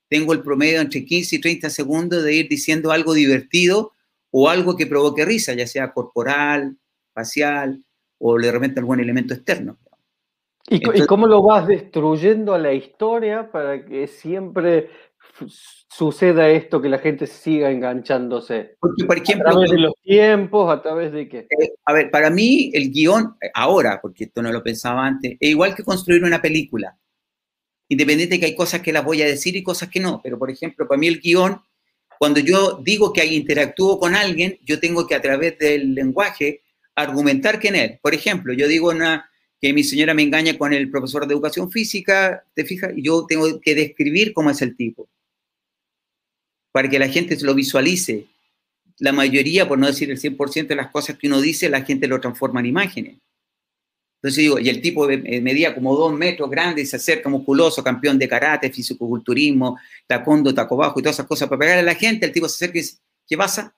[SPEAKER 2] tengo el promedio entre 15 y 30 segundos de ir diciendo algo divertido o algo que provoque risa, ya sea corporal, facial o de repente algún elemento externo.
[SPEAKER 1] ¿Y, cómo lo vas destruyendo a la historia para que siempre suceda esto, que la gente siga enganchándose?
[SPEAKER 2] Porque, por ejemplo,
[SPEAKER 1] a través de los tiempos, a través de qué.
[SPEAKER 2] Eh, a ver, para mí el guion, ahora, porque esto no lo pensaba antes, es igual que construir una película. Independiente de que hay cosas que las voy a decir y cosas que no, pero por ejemplo, para mí el guion, cuando yo digo que interactúo con alguien, yo tengo que a través del lenguaje argumentar quién es. Por ejemplo, yo digo una, que mi señora me engaña con el profesor de educación física, ¿te fijas? Yo tengo que describir cómo es el tipo, para que la gente lo visualice. La mayoría, por no decir el 100% de las cosas que uno dice, la gente lo transforma en imágenes. Entonces digo, y el tipo eh, medía como dos metros grande y se acerca musculoso, campeón de karate, fisicoculturismo, tacondo, taco bajo y todas esas cosas para pegarle a la gente, el tipo se acerca y dice, ¿qué pasa?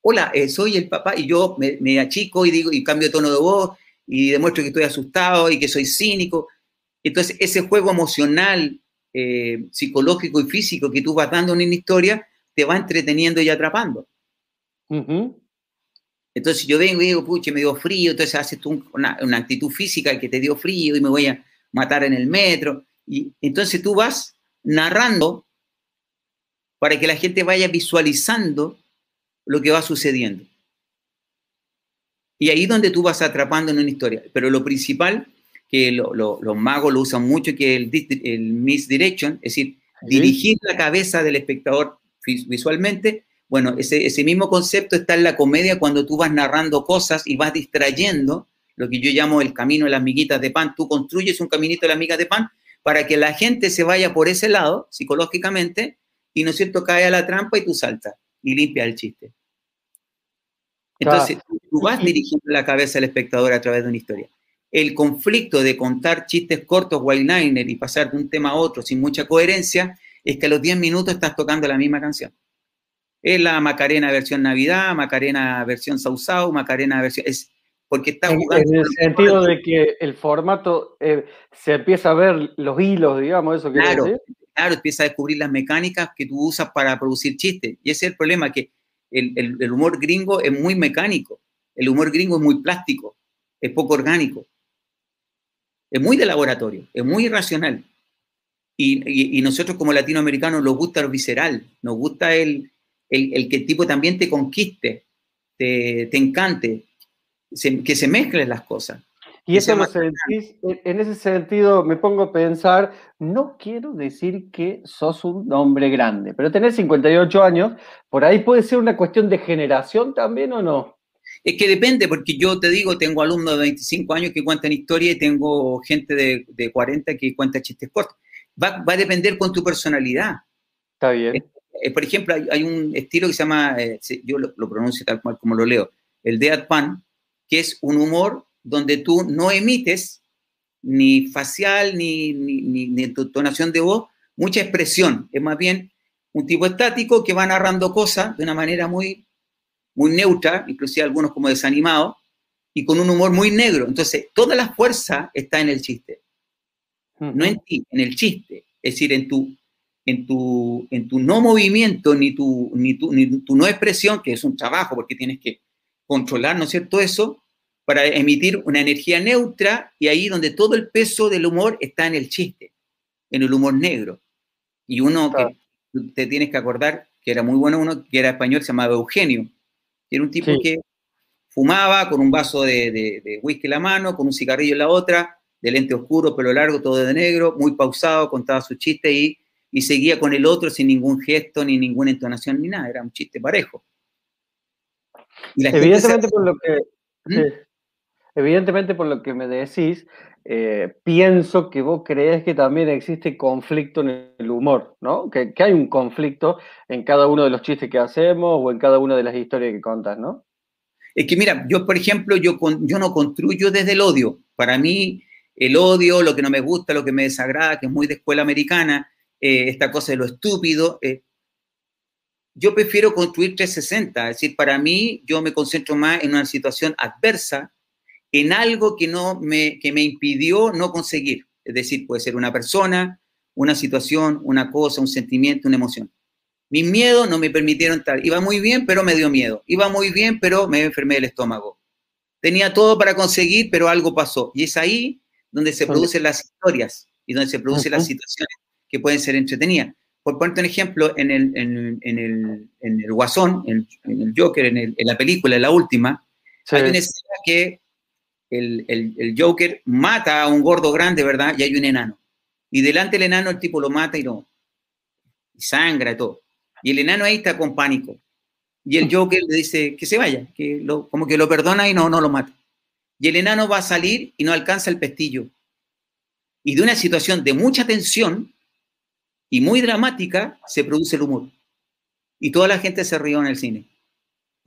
[SPEAKER 2] hola, eh, soy el papá, y yo me, achico y digo, y cambio de tono de voz, y demuestro que estoy asustado y que soy cínico. Entonces, ese juego emocional, eh, psicológico y físico que tú vas dando en una historia, te va entreteniendo y atrapando. Entonces, yo vengo y digo, puche, me dio frío, entonces haces tú una, una, actitud física que te dio frío y me voy a matar en el metro. Y entonces tú vas narrando para que la gente vaya visualizando lo que va sucediendo. Y ahí es donde tú vas atrapando en una historia. Pero lo principal, que los magos lo usan mucho, que es el, el misdirection, es decir, dirigir la cabeza del espectador visualmente. Bueno, ese, ese mismo concepto está en la comedia cuando tú vas narrando cosas y vas distrayendo, lo que yo llamo el camino de las miguitas de pan. Tú construyes un caminito de las migas de pan para que la gente se vaya por ese lado, psicológicamente, y no es cierto, cae a la trampa y tú saltas y limpias el chiste. Entonces, tú vas dirigiendo la cabeza del espectador a través de una historia. El conflicto de contar chistes cortos, one-liner y pasar de un tema a otro sin mucha coherencia es que a los 10 minutos estás tocando la misma canción. Es la Macarena versión Navidad, Macarena versión Sausau, Macarena versión... Es porque está
[SPEAKER 1] jugando... En, el sentido de que el formato eh, se empieza a ver los hilos, digamos, eso que
[SPEAKER 2] Claro, claro, empieza a descubrir las mecánicas que tú usas para producir chistes. Y ese es el problema, que el, humor gringo es muy mecánico, el humor gringo es muy plástico, es poco orgánico, es muy de laboratorio, es muy irracional. Y, nosotros como latinoamericanos nos gusta lo visceral, nos gusta el, el, que el tipo también te conquiste, te, encante, que se mezclen las cosas.
[SPEAKER 1] Y eso lo sentís, en ese sentido me pongo a pensar, no quiero decir que sos un hombre grande, pero tenés 58 años, por ahí puede ser una cuestión de generación también o no.
[SPEAKER 2] Es que depende, porque yo te digo, tengo alumnos de 25 años que cuentan historia y tengo gente de, de 40 que cuenta chistes cortos. Va, va, a depender con tu personalidad.
[SPEAKER 1] Está bien. Eh,
[SPEAKER 2] eh, por ejemplo, hay, un estilo que se llama, eh, yo lo, lo, pronuncio tal cual como lo leo, el deadpan, que es un humor donde tú no emites ni facial ni, ni, ni, tonación de voz, mucha expresión. Es más bien un tipo estático que va narrando cosas de una manera muy, muy neutra, inclusive algunos como desanimados, y con un humor muy negro. Entonces, toda la fuerza está en el chiste. No en ti, en el chiste. Es decir, en tu, en tu, en tu no movimiento, ni tu, ni, tu, ni tu no expresión, que es un trabajo porque tienes que controlar, ¿no es cierto? Eso, para emitir una energía neutra y ahí donde todo el peso del humor está en el chiste, en el humor negro. Y uno que te tienes que acordar, que era muy bueno uno, que era español, se llamaba Eugenio, que era un tipo que fumaba con un vaso de, whisky en la mano, con un cigarrillo en la otra, de lente oscuro, pelo largo, todo de negro, muy pausado, contaba su chiste y, y seguía con el otro sin ningún gesto, ni ninguna entonación, ni nada, era un chiste parejo.
[SPEAKER 1] Evidentemente por lo que... ¿Mm? Evidentemente, por lo que me decís, eh, pienso que vos crees que también existe conflicto en el humor, ¿no? Que, hay un conflicto en cada uno de los chistes que hacemos o en cada una de las historias que contas, ¿no?
[SPEAKER 2] Es que mira, yo por ejemplo, yo, yo no construyo desde el odio. Para mí, el odio, lo que no me gusta, lo que me desagrada, que es muy de escuela americana, eh, esta cosa de lo estúpido, eh, yo prefiero construir 360. Es decir, para mí, yo me concentro más en una situación adversa en algo que, no me, que me impidió no conseguir. Es decir, puede ser una persona, una situación, una cosa, un sentimiento, una emoción. Mis miedos no me permitieron estar. Iba muy bien, pero me dio miedo. Iba muy bien, pero me enfermé del estómago. Tenía todo para conseguir, pero algo pasó. Y es ahí donde se producen las historias y donde se producen las situaciones que pueden ser entretenidas. por ponerte un ejemplo, en el, en, el, en el Guasón, en, el Joker, en, la película, en la última, hay una escena que el, el, Joker mata a un gordo grande, ¿verdad? Y hay un enano. Y delante del enano el tipo lo mata y no. Y sangra y todo. Y el enano ahí está con pánico. Y el Joker le dice que se vaya, que lo, como que lo perdona y no, no lo mata. Y el enano va a salir y no alcanza el pestillo. Y de una situación de mucha tensión y muy dramática se produce el humor. Y toda la gente se rió en el cine.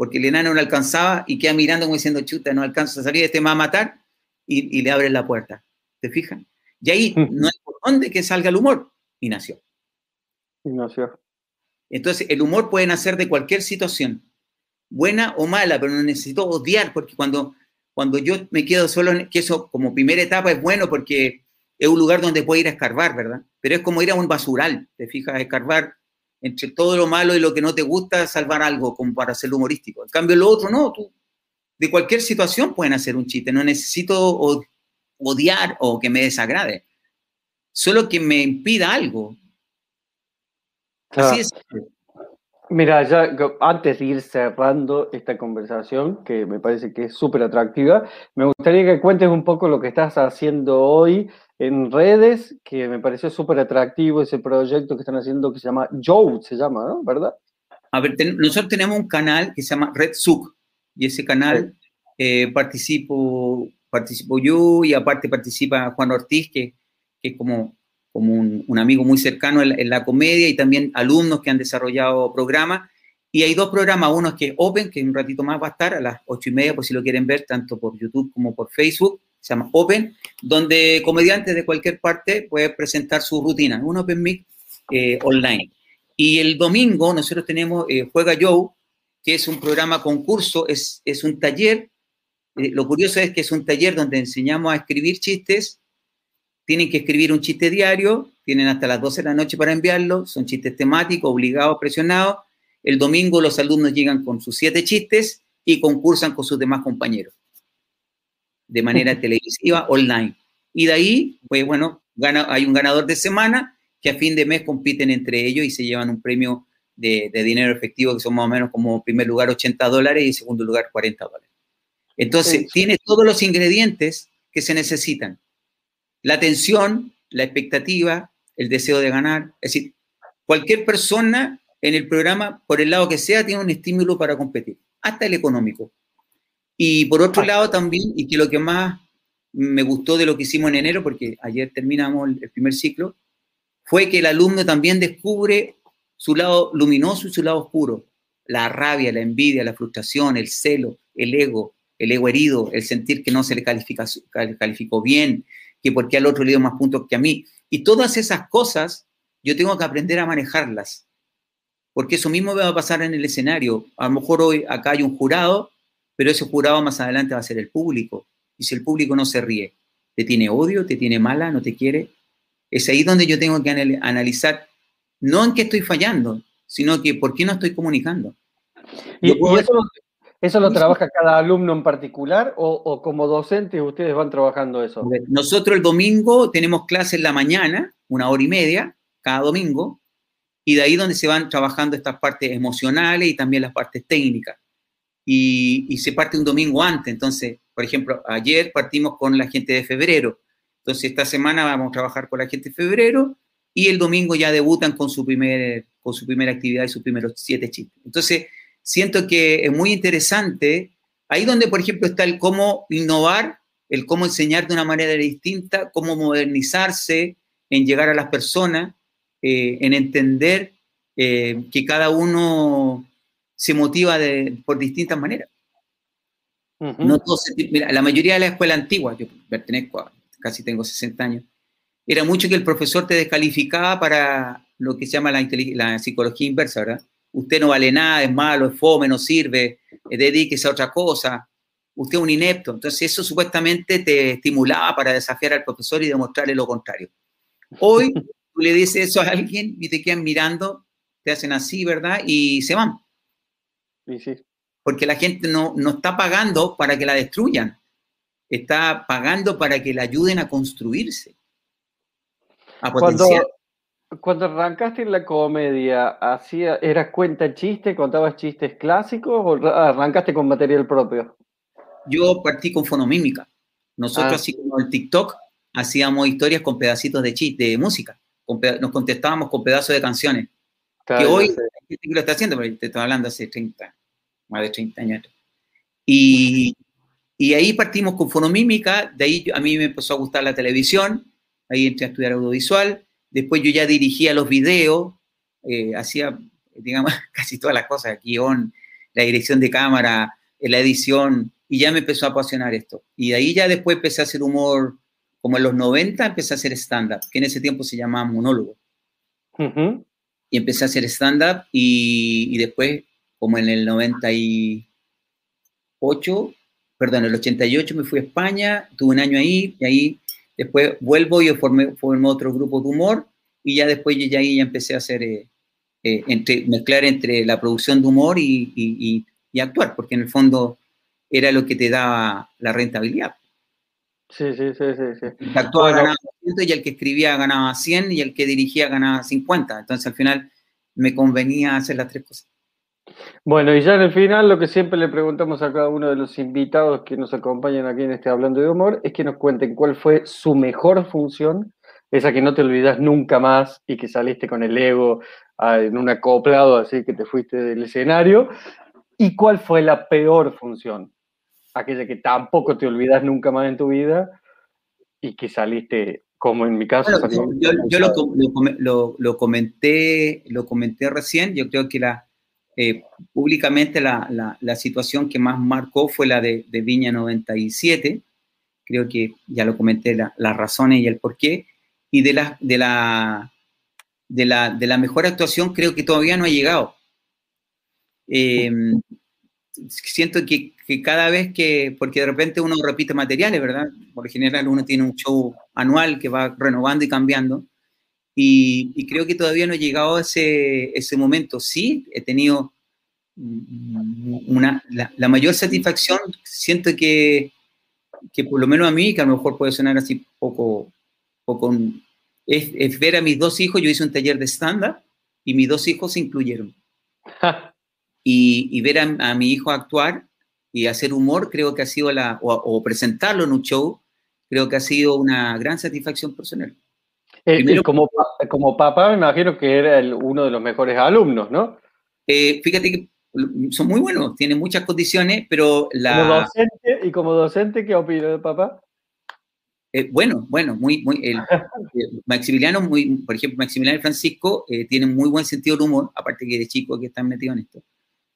[SPEAKER 2] Porque el enano no alcanzaba y queda mirando como diciendo, chuta, no alcanza a salir, este me va a matar. Y, y le abre la puerta. ¿Te fijan? Y ahí mm. no hay por dónde que salga el humor. Y nació.
[SPEAKER 1] Y nació.
[SPEAKER 2] Entonces, el humor puede nacer de cualquier situación, buena o mala, pero no necesito odiar, porque cuando, cuando yo me quedo solo, que eso como primera etapa es bueno porque es un lugar donde puedo ir a escarbar, ¿verdad? Pero es como ir a un basural, te fijas, a escarbar entre todo lo malo y lo que no te gusta, salvar algo como para hacerlo humorístico. En cambio, lo otro no, tú de cualquier situación pueden hacer un chiste, no necesito odiar o que me desagrade, solo que me impida algo.
[SPEAKER 1] Así es. Mira, ya antes de ir cerrando esta conversación, que me parece que es súper atractiva, me gustaría que cuentes un poco lo que estás haciendo hoy en redes, que me pareció súper atractivo ese proyecto que están haciendo que se llama Joe, se llama, ¿no? ¿Verdad?
[SPEAKER 2] A ver, nosotros tenemos un canal que se llama Red Suk, y ese canal eh, participo, participo yo y aparte participa Juan Ortiz, que, que es como, como un, amigo muy cercano en, en, la comedia y también alumnos que han desarrollado programas. Y hay dos programas, uno es que es Open, que un ratito más va a estar a las ocho y media, por si lo quieren ver, tanto por YouTube como por Facebook se llama Open, donde comediantes de cualquier parte pueden presentar su rutina, un Open Mic eh, online. Y el domingo nosotros tenemos eh, Juega Joe, que es un programa concurso, es, es un taller. Eh, lo curioso es que es un taller donde enseñamos a escribir chistes. Tienen que escribir un chiste diario, tienen hasta las 12 de la noche para enviarlo, son chistes temáticos, obligados, presionados. El domingo los alumnos llegan con sus siete chistes y concursan con sus demás compañeros de manera televisiva online. Y de ahí, pues bueno, gana, hay un ganador de semana que a fin de mes compiten entre ellos y se llevan un premio de, dinero efectivo que son más o menos como primer lugar 80 dólares y segundo lugar 40 dólares. Entonces, tiene todos los ingredientes que se necesitan. La atención, la expectativa, el deseo de ganar. Es decir, cualquier persona en el programa, por el lado que sea, tiene un estímulo para competir, hasta el económico. Y por otro lado también, y que lo que más me gustó de lo que hicimos en enero, porque ayer terminamos el primer ciclo, fue que el alumno también descubre su lado luminoso y su lado oscuro, la rabia, la envidia, la frustración, el celo, el ego, el ego herido, el sentir que no se le califica, calificó bien, que porque al otro le dio más puntos que a mí. Y todas esas cosas yo tengo que aprender a manejarlas, porque eso mismo va a pasar en el escenario. A lo mejor hoy acá hay un jurado pero ese jurado más adelante va a ser el público. Y si el público no se ríe, te tiene odio, te tiene mala, no te quiere, es ahí donde yo tengo que analizar, no en qué estoy fallando, sino que por qué no estoy comunicando.
[SPEAKER 1] ¿Y, eso, lo, trabaja cada alumno en particular o, como docentes ustedes van trabajando eso?
[SPEAKER 2] Nosotros el domingo tenemos clase en la mañana, una hora y media, cada domingo, y de ahí donde se van trabajando estas partes emocionales y también las partes técnicas y, se parte un domingo antes. Entonces, por ejemplo, ayer partimos con la gente de febrero. Entonces, esta semana vamos a trabajar con la gente de febrero y el domingo ya debutan con su, primer, con su primera actividad y sus primeros siete chistes. Entonces, siento que es muy interesante. Ahí donde, por ejemplo, está el cómo innovar, el cómo enseñar de una manera distinta, cómo modernizarse, en llegar a las personas, eh, en entender eh, que cada uno se motiva de, por distintas maneras. no mira, la mayoría de la escuela antigua, yo pertenezco casi tengo 60 años, era mucho que el profesor te descalificaba para lo que se llama la, la psicología inversa, ¿verdad? Usted no vale nada, es malo, es fome, no sirve, eh, dedíquese a otra cosa, usted es un inepto. Entonces eso supuestamente te estimulaba para desafiar al profesor y demostrarle lo contrario. Hoy tú le dices eso a alguien y te quedan mirando, te hacen así, ¿verdad? Y se van. Porque la gente no, no está pagando para que la destruyan, está pagando para que la ayuden a construirse,
[SPEAKER 1] a Cuando, cuando arrancaste en la comedia, hacía, ¿eras cuenta chiste, contabas chistes clásicos o arrancaste con material propio?
[SPEAKER 2] Yo partí con fonomímica. Nosotros, ah. así como el TikTok, hacíamos historias con pedacitos de chiste, de música. nos contestábamos con pedazos de canciones. que hoy lo está haciendo, pero te estoy hablando hace 30, más de 30 años. Y, y ahí partimos con fonomímica, de ahí a mí me empezó a gustar la televisión, ahí entré a estudiar audiovisual, después yo ya dirigía los videos, eh, hacía, digamos, *laughs* casi todas las cosas, guion, la dirección de cámara, la edición, y ya me empezó a apasionar esto. Y de ahí ya después empecé a hacer humor, como en los 90 empecé a hacer stand-up, que en ese tiempo se llamaba monólogo. Y empecé a hacer stand-up y, y, después, como en el 98, perdón, en el 88 me fui a España, tuve un año ahí y ahí Después vuelvo y formé, formé otro grupo de humor y ya después ya, ahí ya empecé a hacer, eh, eh, entre, mezclar entre la producción de humor y, y, y, actuar, porque en el fondo era lo que te daba la rentabilidad.
[SPEAKER 1] Sí, sí, sí, sí. sí.
[SPEAKER 2] El que actuaba ganaba 100 y el que escribía ganaba 100 y el que dirigía ganaba 50. Entonces al final me convenía hacer las tres cosas.
[SPEAKER 1] Bueno, y ya en el final lo que siempre le preguntamos a cada uno de los invitados que nos acompañan aquí en este Hablando de Humor es que nos cuenten cuál fue su mejor función, esa que no te olvidas nunca más y que saliste con el ego ah, en un acoplado así que te fuiste del escenario, y cuál fue la peor función, aquella que tampoco te olvidas nunca más en tu vida y que saliste como en mi caso.
[SPEAKER 2] yo, lo, comenté, lo comenté recién, yo creo que la eh, públicamente la, la, situación que más marcó fue la de, Viña 97. Creo que ya lo comenté, las razones y el porqué. Y de la, de, la, de, la, de la mejor actuación creo que todavía no ha llegado. Em, siento que, que, cada vez que, porque de repente uno repite materiales, ¿verdad? Por general uno tiene un show anual que va renovando y cambiando. Y, creo que todavía no he llegado a ese, ese momento. Sí, he tenido una, la, mayor satisfacción, siento que, que, por lo menos a mí, que a lo mejor puede sonar así poco, poco es, ver a mis dos hijos, yo hice un taller de stand-up y mis dos hijos se incluyeron. y, y, ver a, mi hijo actuar y hacer humor, creo que ha sido la, o, o presentarlo en un show, creo que ha sido una gran satisfacción personal.
[SPEAKER 1] Eh, como, como papá, me imagino que era uno de los mejores alumnos, ¿no?
[SPEAKER 2] Eh, fíjate que son muy buenos, tienen muchas condiciones, pero la...
[SPEAKER 1] Como docente, ¿Y como docente qué opina de papá?
[SPEAKER 2] Eh, bueno, bueno, muy, muy, el, Maximiliano, muy, por ejemplo, Maximiliano y Francisco tienen muy buen sentido del humor, aparte que de chicos que están metidos en esto,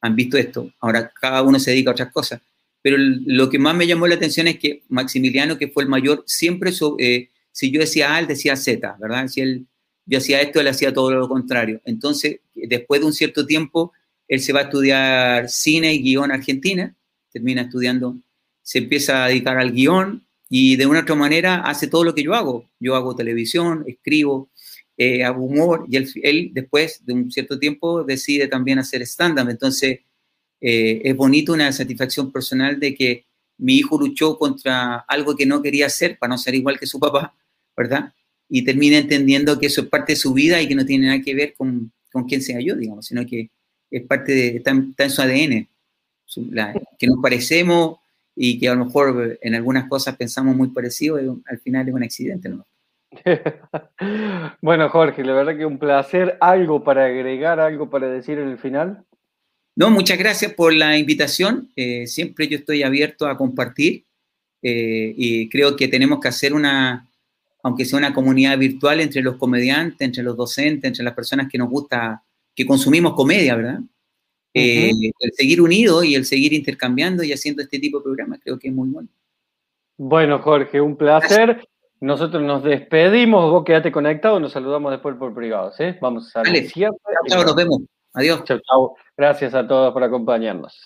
[SPEAKER 2] han visto esto, ahora cada uno se dedica a otras cosas, pero lo que más me llamó la atención es que Maximiliano, que fue el mayor, siempre si yo decía A, él decía Z, ¿verdad? Si él, yo hacía esto, él hacía todo lo contrario. Entonces, después de un cierto tiempo, él se va a estudiar cine y guion Argentina, termina estudiando, se empieza a dedicar al guion y de una otra manera hace todo lo que yo hago. Yo hago televisión, escribo, eh, hago humor y él, después de un cierto tiempo decide también hacer stand-up. Entonces, eh, es bonito una satisfacción personal de que mi hijo luchó contra algo que no quería hacer para no ser igual que su papá ¿verdad? Y termina entendiendo que eso es parte de su vida y que no tiene nada que ver con, con quién sea yo, digamos, sino que es parte de, está, en su ADN, que nos parecemos y que a lo mejor en algunas cosas pensamos muy parecido, al final es un accidente, ¿no? *laughs*
[SPEAKER 1] bueno, Jorge, la verdad que un placer. ¿Algo para agregar, algo para decir en el final?
[SPEAKER 2] No, muchas gracias por la invitación. Eh, siempre yo estoy abierto a compartir eh, y creo que tenemos que hacer una, aunque sea una comunidad virtual entre los comediantes, entre los docentes, entre las personas que nos gusta, que consumimos comedia, ¿verdad? Eh, el seguir unidos y el seguir intercambiando y haciendo este tipo de programas creo que es muy bueno.
[SPEAKER 1] Bueno, Jorge, un placer. Nosotros nos despedimos, vos quédate conectado, nos saludamos después por privado, ¿sí? Vamos a
[SPEAKER 2] Vale. Chao, nos vemos. Adiós.
[SPEAKER 1] Chao, chao. Gracias a todos por acompañarnos.